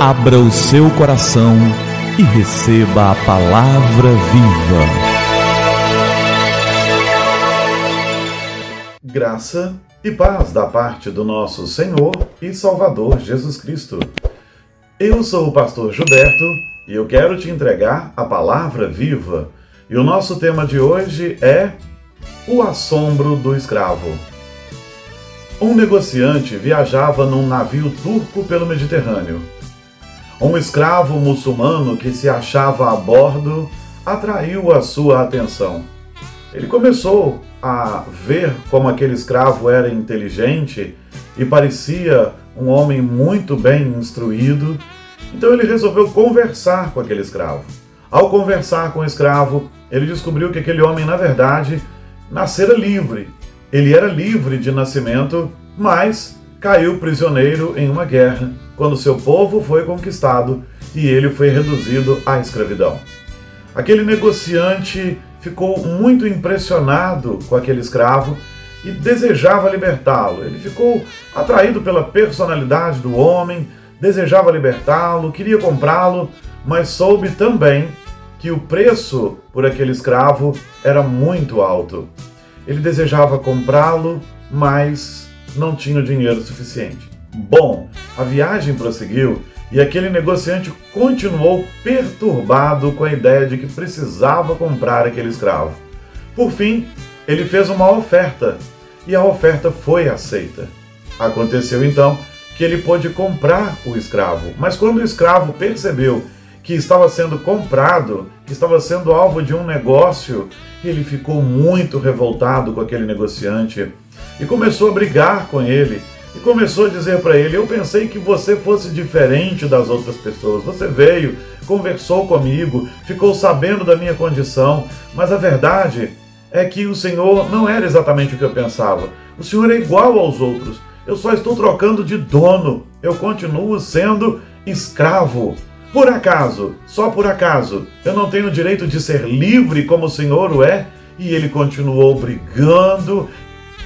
Abra o seu coração e receba a palavra viva. Graça e paz da parte do nosso Senhor e Salvador Jesus Cristo. Eu sou o pastor Gilberto e eu quero te entregar a palavra viva. E o nosso tema de hoje é o assombro do escravo. Um negociante viajava num navio turco pelo Mediterrâneo. Um escravo muçulmano que se achava a bordo atraiu a sua atenção. Ele começou a ver como aquele escravo era inteligente e parecia um homem muito bem instruído, então ele resolveu conversar com aquele escravo. Ao conversar com o escravo, ele descobriu que aquele homem, na verdade, nascera livre. Ele era livre de nascimento, mas caiu prisioneiro em uma guerra quando seu povo foi conquistado e ele foi reduzido à escravidão. Aquele negociante ficou muito impressionado com aquele escravo e desejava libertá-lo. Ele ficou atraído pela personalidade do homem, desejava libertá-lo, queria comprá-lo, mas soube também que o preço por aquele escravo era muito alto. Ele desejava comprá-lo, mas não tinha dinheiro suficiente. Bom, a viagem prosseguiu e aquele negociante continuou perturbado com a ideia de que precisava comprar aquele escravo. Por fim, ele fez uma oferta e a oferta foi aceita. Aconteceu então que ele pôde comprar o escravo, mas quando o escravo percebeu que estava sendo comprado, que estava sendo alvo de um negócio, ele ficou muito revoltado com aquele negociante e começou a brigar com ele e começou a dizer para ele: Eu pensei que você fosse diferente das outras pessoas. Você veio, conversou comigo, ficou sabendo da minha condição, mas a verdade é que o Senhor não era exatamente o que eu pensava. O Senhor é igual aos outros. Eu só estou trocando de dono. Eu continuo sendo escravo. Por acaso, só por acaso, eu não tenho o direito de ser livre como o Senhor o é? E ele continuou brigando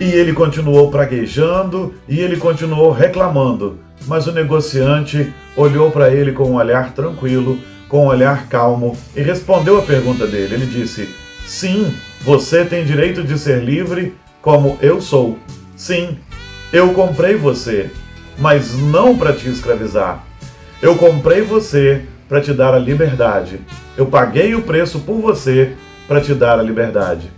e ele continuou praguejando e ele continuou reclamando. Mas o negociante olhou para ele com um olhar tranquilo, com um olhar calmo e respondeu a pergunta dele. Ele disse: Sim, você tem direito de ser livre como eu sou. Sim, eu comprei você, mas não para te escravizar. Eu comprei você para te dar a liberdade. Eu paguei o preço por você para te dar a liberdade.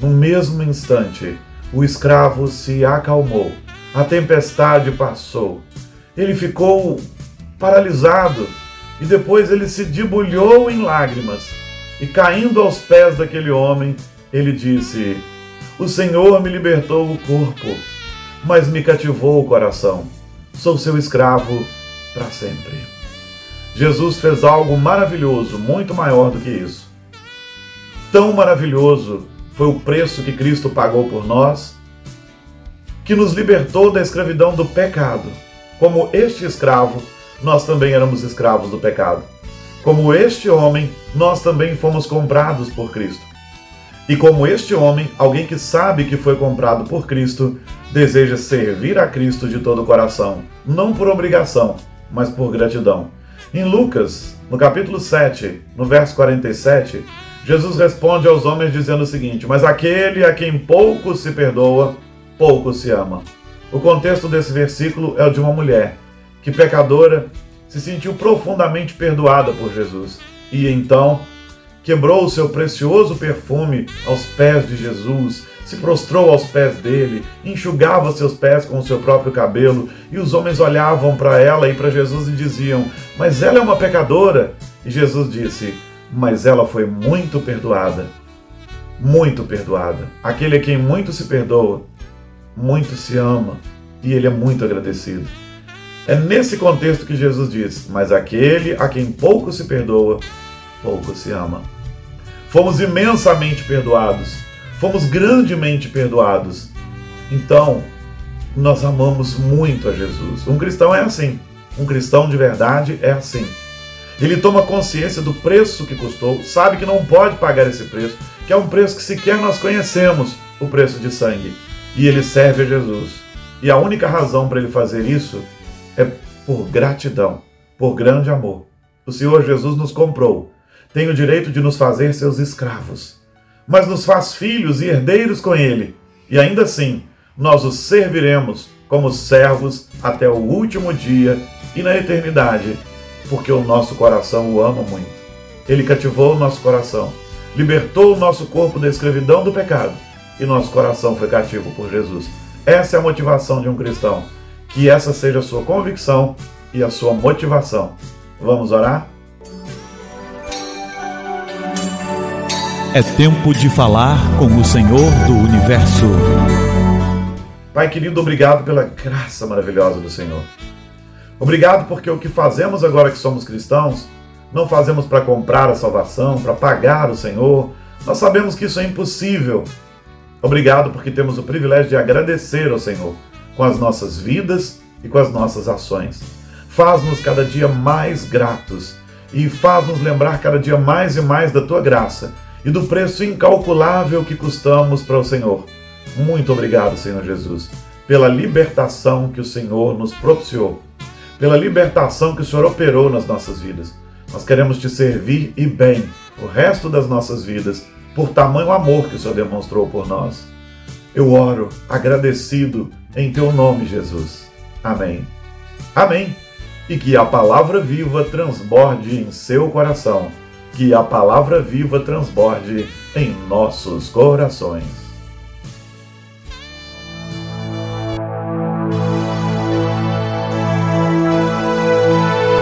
No mesmo instante, o escravo se acalmou, a tempestade passou. Ele ficou paralisado e depois ele se debulhou em lágrimas. E caindo aos pés daquele homem, ele disse: O Senhor me libertou o corpo, mas me cativou o coração. Sou seu escravo para sempre. Jesus fez algo maravilhoso, muito maior do que isso. Tão maravilhoso foi o preço que Cristo pagou por nós, que nos libertou da escravidão do pecado. Como este escravo, nós também éramos escravos do pecado. Como este homem, nós também fomos comprados por Cristo. E como este homem, alguém que sabe que foi comprado por Cristo, deseja servir a Cristo de todo o coração, não por obrigação, mas por gratidão. Em Lucas, no capítulo 7, no verso 47, Jesus responde aos homens dizendo o seguinte: Mas aquele a quem pouco se perdoa, pouco se ama. O contexto desse versículo é o de uma mulher que, pecadora, se sentiu profundamente perdoada por Jesus e então quebrou o seu precioso perfume aos pés de Jesus, se prostrou aos pés dele, enxugava seus pés com o seu próprio cabelo, e os homens olhavam para ela e para Jesus e diziam: Mas ela é uma pecadora. E Jesus disse: mas ela foi muito perdoada. Muito perdoada. Aquele a quem muito se perdoa, muito se ama e ele é muito agradecido. É nesse contexto que Jesus diz: Mas aquele a quem pouco se perdoa, pouco se ama. Fomos imensamente perdoados, fomos grandemente perdoados. Então, nós amamos muito a Jesus. Um cristão é assim. Um cristão de verdade é assim. Ele toma consciência do preço que custou, sabe que não pode pagar esse preço, que é um preço que sequer nós conhecemos, o preço de sangue. E ele serve a Jesus. E a única razão para ele fazer isso é por gratidão. por grande amor. O Senhor Jesus nos comprou, tem o direito de nos fazer seus escravos, mas nos faz filhos e herdeiros com Ele, e ainda assim nós os serviremos como servos até o último dia e na eternidade, porque o nosso coração o ama muito. Ele cativou o nosso coração, libertou o nosso corpo da escravidão do pecado e nosso coração foi cativo por Jesus. Essa é a motivação de um cristão. Que essa seja a sua convicção e a sua motivação. Vamos orar? É tempo de falar com o Senhor do universo. Pai querido, obrigado pela graça maravilhosa do Senhor. Obrigado porque o que fazemos agora que somos cristãos, não fazemos para comprar a salvação, para pagar o Senhor. Nós sabemos que isso é impossível. Obrigado porque temos o privilégio de agradecer ao Senhor com as nossas vidas e com as nossas ações. Faz-nos cada dia mais gratos e faz-nos lembrar cada dia mais e mais da tua graça e do preço incalculável que custamos para o Senhor. Muito obrigado, Senhor Jesus, pela libertação que o Senhor nos propiciou, pela libertação que o Senhor operou nas nossas vidas. Nós queremos te servir e bem o resto das nossas vidas, por tamanho amor que o Senhor demonstrou por nós. Eu oro agradecido em teu nome, Jesus. Amém. Amém. E que a palavra viva transborde em seu coração, que a palavra viva transborde em nossos corações.